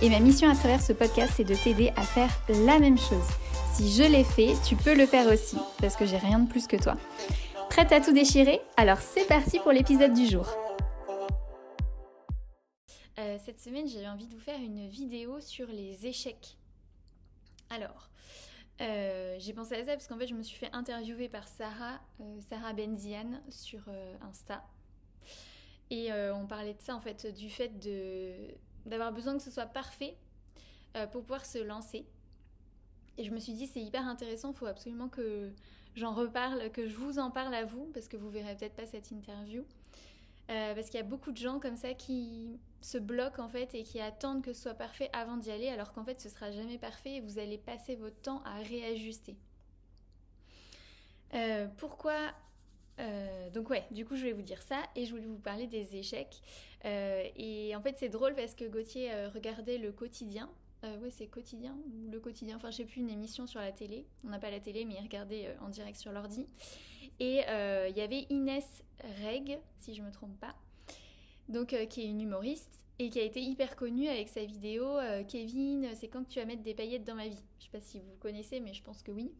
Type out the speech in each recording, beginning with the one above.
Et ma mission à travers ce podcast, c'est de t'aider à faire la même chose. Si je l'ai fait, tu peux le faire aussi, parce que j'ai rien de plus que toi. Prête à tout déchirer? Alors c'est parti pour l'épisode du jour. Euh, cette semaine, j'ai envie de vous faire une vidéo sur les échecs. Alors, euh, j'ai pensé à ça parce qu'en fait, je me suis fait interviewer par Sarah, euh, Sarah Benzian sur Insta. Et on parlait de ça, en fait, du fait de, d'avoir besoin que ce soit parfait euh, pour pouvoir se lancer. Et je me suis dit, c'est hyper intéressant, il faut absolument que j'en reparle, que je vous en parle à vous, parce que vous verrez peut-être pas cette interview. Euh, parce qu'il y a beaucoup de gens comme ça qui se bloquent en fait et qui attendent que ce soit parfait avant d'y aller, alors qu'en fait ce sera jamais parfait et vous allez passer votre temps à réajuster. Euh, pourquoi euh, donc ouais, du coup je vais vous dire ça et je voulais vous parler des échecs. Euh, et en fait c'est drôle parce que Gauthier euh, regardait le quotidien. ouais c'est quotidien le quotidien, enfin je sais plus une émission sur la télé. On n'a pas la télé mais il regardait en direct sur l'ordi. Et il y avait Inès Reg, si je me trompe pas, donc qui est une humoriste et qui a été hyper connue avec sa vidéo Kevin, c'est quand que tu vas mettre des paillettes dans ma vie? Je sais pas si vous connaissez mais je pense que oui.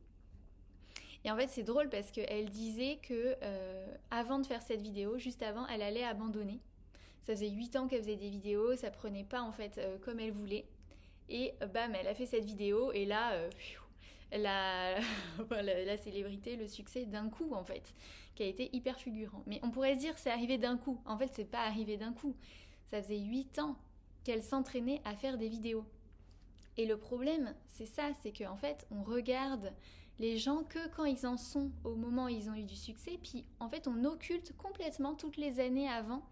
Et en fait, c'est drôle parce qu'elle disait que euh, avant de faire cette vidéo, juste avant, elle allait abandonner. Ça faisait 8 ans qu'elle faisait des vidéos, ça prenait pas en fait euh, comme elle voulait. Et bam, elle a fait cette vidéo et là, euh, la... la, célébrité, le succès d'un coup en fait, qui a été hyper fulgurant. Mais on pourrait se dire c'est arrivé d'un coup. En fait, c'est pas arrivé d'un coup. Ça faisait 8 ans qu'elle s'entraînait à faire des vidéos. Et le problème, c'est ça, c'est qu'en fait, on regarde les gens que quand ils en sont au moment où ils ont eu du succès, puis en fait on occulte complètement toutes les années avant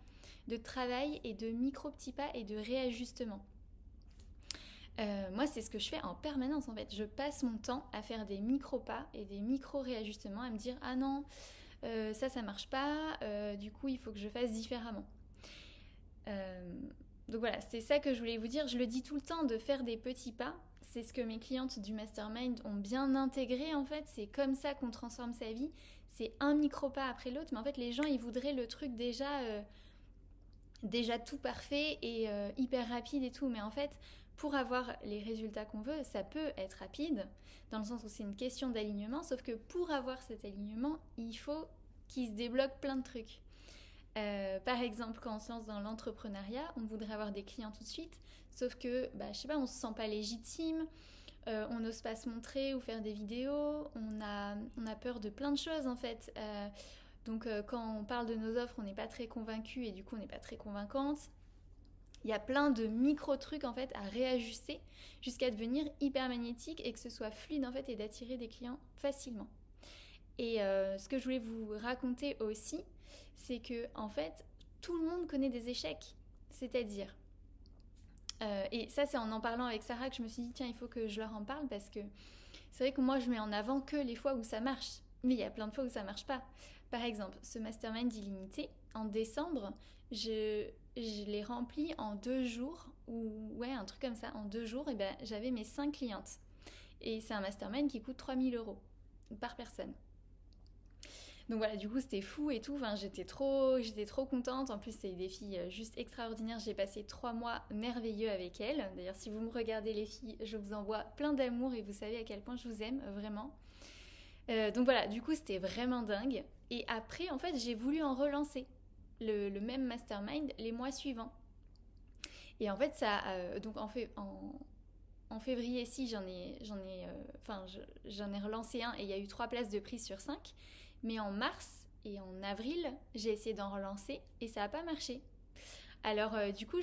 de travail et de micro petits pas et de réajustement. Euh, moi, c'est ce que je fais en permanence en fait. Je passe mon temps à faire des micro pas et des micro réajustements, à me dire ah non, euh, ça ça marche pas, euh, du coup il faut que je fasse différemment. donc voilà, c'est ça que je voulais vous dire. Je le dis tout le temps de faire des petits pas c'est ce que mes clientes du mastermind ont bien intégré en fait. C'est comme ça qu'on transforme sa vie. C'est un micro pas après l'autre, mais en fait les gens ils voudraient le truc déjà euh, déjà tout parfait et euh, hyper rapide et tout. Mais en fait pour avoir les résultats qu'on veut, ça peut être rapide dans le sens où c'est une question d'alignement. Sauf que pour avoir cet alignement, il faut qu'il se débloque plein de trucs. Euh, par exemple, quand on se lance dans l'entrepreneuriat, on voudrait avoir des clients tout de suite, sauf que, bah, je sais pas, on se sent pas légitime, euh, on n'ose pas se montrer ou faire des vidéos, on a, on a peur de plein de choses en fait. Euh, donc quand on parle de nos offres, on n'est pas très convaincu et du coup on n'est pas très convaincante. Il y a plein de micro trucs en fait à réajuster jusqu'à devenir hyper magnétique et que ce soit fluide en fait et d'attirer des clients facilement. Et ce que je voulais vous raconter aussi, c'est que en fait, tout le monde connaît des échecs. C'est-à-dire, euh, et ça c'est en en parlant avec Sarah que je me suis dit, tiens, il faut que je leur en parle parce que c'est vrai que moi je mets en avant que les fois où ça marche. Mais il y a plein de fois où ça marche pas. Par exemple, ce mastermind illimité, en décembre, je, je l'ai rempli en deux jours, ou ouais, un truc comme ça, en deux jours, et ben j'avais mes cinq clientes. Et c'est un mastermind qui coûte 3000 euros par personne. Donc voilà, du coup, c'était fou et tout. J'étais trop, j'étais trop contente. En plus, c'est des filles euh, juste extraordinaires. J'ai passé trois mois merveilleux avec elles. D'ailleurs, si vous me regardez, les filles, je vous envoie plein d'amour et vous savez à quel point je vous aime, vraiment. Euh, donc voilà, du coup, c'était vraiment dingue. Et après, en fait, j'ai voulu en relancer le, même mastermind les mois suivants. Et en fait, ça, euh, donc en, février, si j'en ai, j'en ai, enfin, j'en ai relancé un et il y a eu trois places de prise sur cinq. Mais en mars et en avril, j'ai essayé d'en relancer et ça n'a pas marché. Alors euh, du coup,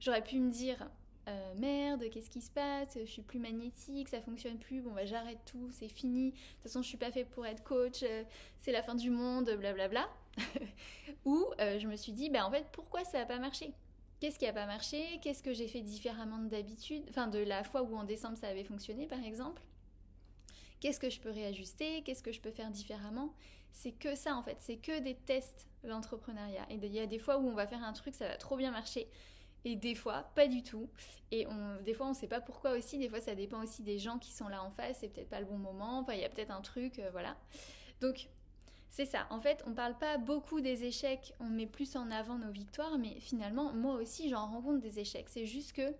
j'aurais pu me dire euh, merde, qu'est-ce qui se passe? Je suis plus magnétique, ça fonctionne plus. Bon bah j'arrête tout, c'est fini. De toute façon, je suis pas fait pour être coach. Euh, c'est la fin du monde, blablabla. Ou je me suis dit bah en fait pourquoi ça n'a pas marché? Qu'est-ce qui n'a pas marché, qu'est-ce que j'ai fait différemment d'habitude, enfin de la fois où en décembre ça avait fonctionné par exemple? Qu'est-ce que je peux réajuster, qu'est-ce que je peux faire différemment. C'est que ça en fait, c'est que des tests l'entrepreneuriat. Et il y a des fois où on va faire un truc, ça va trop bien marcher. Et des fois, pas du tout. Et on, des fois, on ne sait pas pourquoi aussi. Des fois, ça dépend aussi des gens qui sont là en face. C'est peut-être pas le bon moment. Enfin, il y a peut-être un truc, euh, voilà. Donc, c'est ça. En fait, on parle pas beaucoup des échecs. On met plus en avant nos victoires. Mais finalement, moi aussi, j'en rencontre des échecs. C'est juste que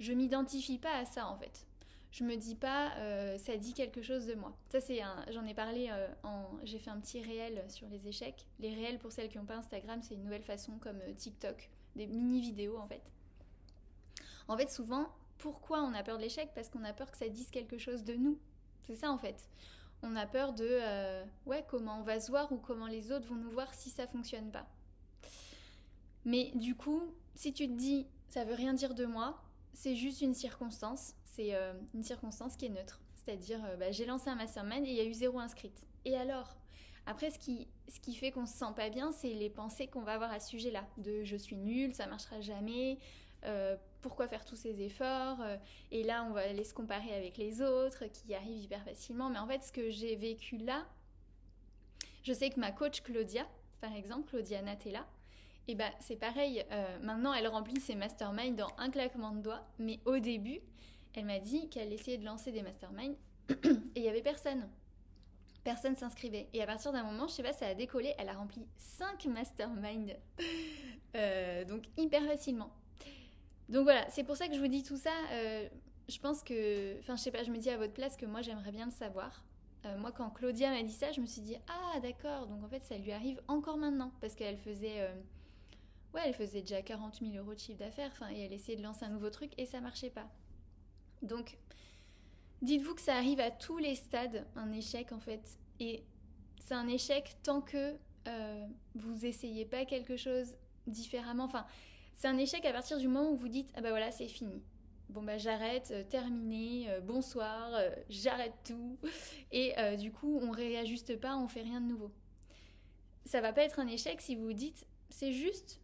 je m'identifie pas à ça, en fait je me dis pas euh, ça dit quelque chose de moi. Ça c'est j'en ai parlé euh, en j'ai fait un petit réel sur les échecs. Les réels pour celles qui n'ont pas Instagram, c'est une nouvelle façon comme euh, TikTok, des mini vidéos en fait. En fait, souvent, pourquoi on a peur de l'échec? Parce qu'on a peur que ça dise quelque chose de nous. C'est ça en fait. On a peur de ouais, comment on va se voir ou comment les autres vont nous voir si ça fonctionne pas. Mais du coup, si tu te dis ça veut rien dire de moi, c'est juste une circonstance, c'est euh, une circonstance qui est neutre. C'est-à-dire, euh, bah, j'ai lancé un mastermind et il y a eu zéro inscrite. Et alors? Après, ce qui, ce qui fait qu'on se sent pas bien, c'est les pensées qu'on va avoir à ce sujet-là. De je suis nulle, ça marchera jamais, euh, pourquoi faire tous ces efforts Et là, on va aller se comparer avec les autres qui y arrivent hyper facilement. Mais en fait, ce que j'ai vécu là, je sais que ma coach Claudia, par exemple, Claudia Natella, et bah c'est pareil, maintenant elle remplit ses masterminds dans un claquement de doigts, mais au début, elle m'a dit qu'elle essayait de lancer des masterminds et il y avait personne. Personne s'inscrivait. Et à partir d'un moment, je sais pas, ça a décollé. Elle a rempli 5 masterminds. Euh, donc hyper facilement. Donc voilà, c'est pour ça que je vous dis tout ça. Euh, je pense que, enfin, je sais pas, je me dis à votre place que moi j'aimerais bien le savoir. Euh, moi, quand Claudia m'a dit ça, je me suis dit ah d'accord, donc en fait ça lui arrive encore maintenant parce qu'elle faisait, ouais, elle faisait déjà 40 000 euros de chiffre d'affaires, et elle essayait de lancer un nouveau truc et ça marchait pas. Donc, dites-vous que ça arrive à tous les stades, un échec en fait. Et c'est un échec tant que euh, vous essayez pas quelque chose différemment. Enfin, c'est un échec à partir du moment où vous dites ah bah voilà c'est fini. Bon bah j'arrête, euh, terminé, euh, bonsoir, j'arrête tout. Et du coup on réajuste pas, on fait rien de nouveau. Ça va pas être un échec si vous vous dites c'est juste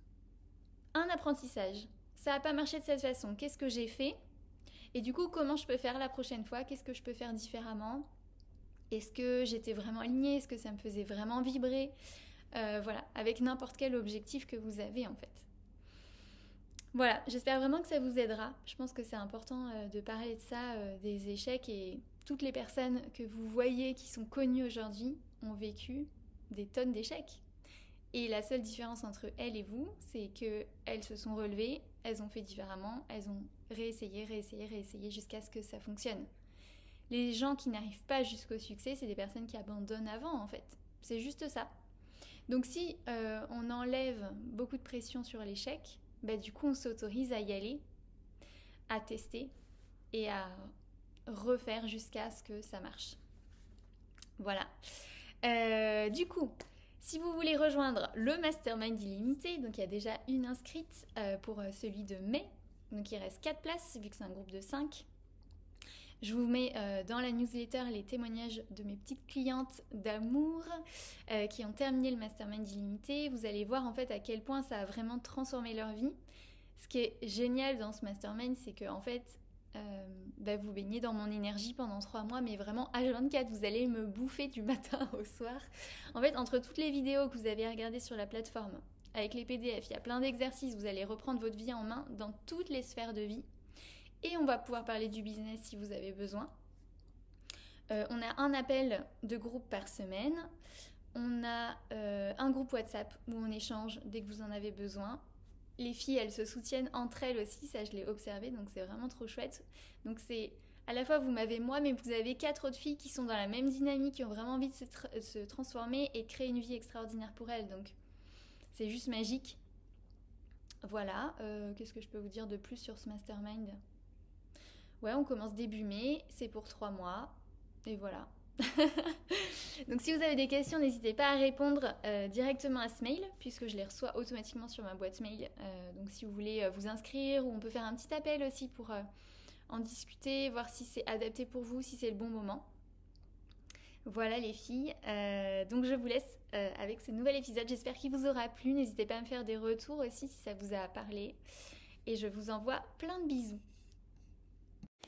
un apprentissage. Ça n'a pas marché de cette façon. Qu'est-ce que j'ai fait? Et du coup, comment je peux faire la prochaine fois? Qu'est-ce que je peux faire différemment? Est-ce que j'étais vraiment alignée? Est-ce que ça me faisait vraiment vibrer? Euh, Voilà, avec n'importe quel objectif que vous avez en fait. Voilà, j'espère vraiment que ça vous aidera. Je pense que c'est important euh, de parler de ça, euh, des échecs et toutes les personnes que vous voyez qui sont connues aujourd'hui ont vécu des tonnes d'échecs. Et la seule différence entre elles et vous, c'est qu'elles se sont relevées, elles ont fait différemment, elles ont réessayé, réessayé, réessayé jusqu'à ce que ça fonctionne. Les gens qui n'arrivent pas jusqu'au succès, c'est des personnes qui abandonnent avant en fait. C'est juste ça. Donc si euh, on enlève beaucoup de pression sur l'échec, bah, du coup on s'autorise à y aller, à tester et à refaire jusqu'à ce que ça marche. Voilà. Euh, du coup, si vous voulez rejoindre le Mastermind illimité, donc il y a déjà une inscrite euh, pour celui de mai, donc il reste 4 places vu que c'est un groupe de 5. Je vous mets euh, dans la newsletter les témoignages de mes petites clientes d'amour euh, qui ont terminé le mastermind illimité. Vous allez voir en fait à quel point ça a vraiment transformé leur vie. Ce qui est génial dans ce mastermind, c'est que en fait, euh, bah, vous baignez dans mon énergie pendant 3 mois, mais vraiment H24, vous allez me bouffer du matin au soir. En fait, entre toutes les vidéos que vous avez regardées sur la plateforme, avec les PDF, il y a plein d'exercices, vous allez reprendre votre vie en main dans toutes les sphères de vie. Et on va pouvoir parler du business si vous avez besoin. Euh, on a un appel de groupe par semaine. On a euh, un groupe WhatsApp où on échange dès que vous en avez besoin. Les filles, elles se soutiennent entre elles aussi, ça je l'ai observé, donc c'est vraiment trop chouette. Donc c'est à la fois vous m'avez moi, mais vous avez quatre autres filles qui sont dans la même dynamique, qui ont vraiment envie de se, se transformer et créer une vie extraordinaire pour elles. Donc c'est juste magique. Voilà, euh, qu'est-ce que je peux vous dire de plus sur ce mastermind? Ouais, on commence début mai, c'est pour trois mois, et voilà. donc si vous avez des questions, n'hésitez pas à répondre euh, directement à ce mail, puisque je les reçois automatiquement sur ma boîte mail. Euh, donc si vous voulez vous inscrire, ou on peut faire un petit appel aussi pour en discuter, voir si c'est adapté pour vous, si c'est le bon moment. Voilà les filles, euh, donc je vous laisse euh, avec ce nouvel épisode. J'espère qu'il vous aura plu. N'hésitez pas à me faire des retours aussi si ça vous a parlé. Et je vous envoie plein de bisous.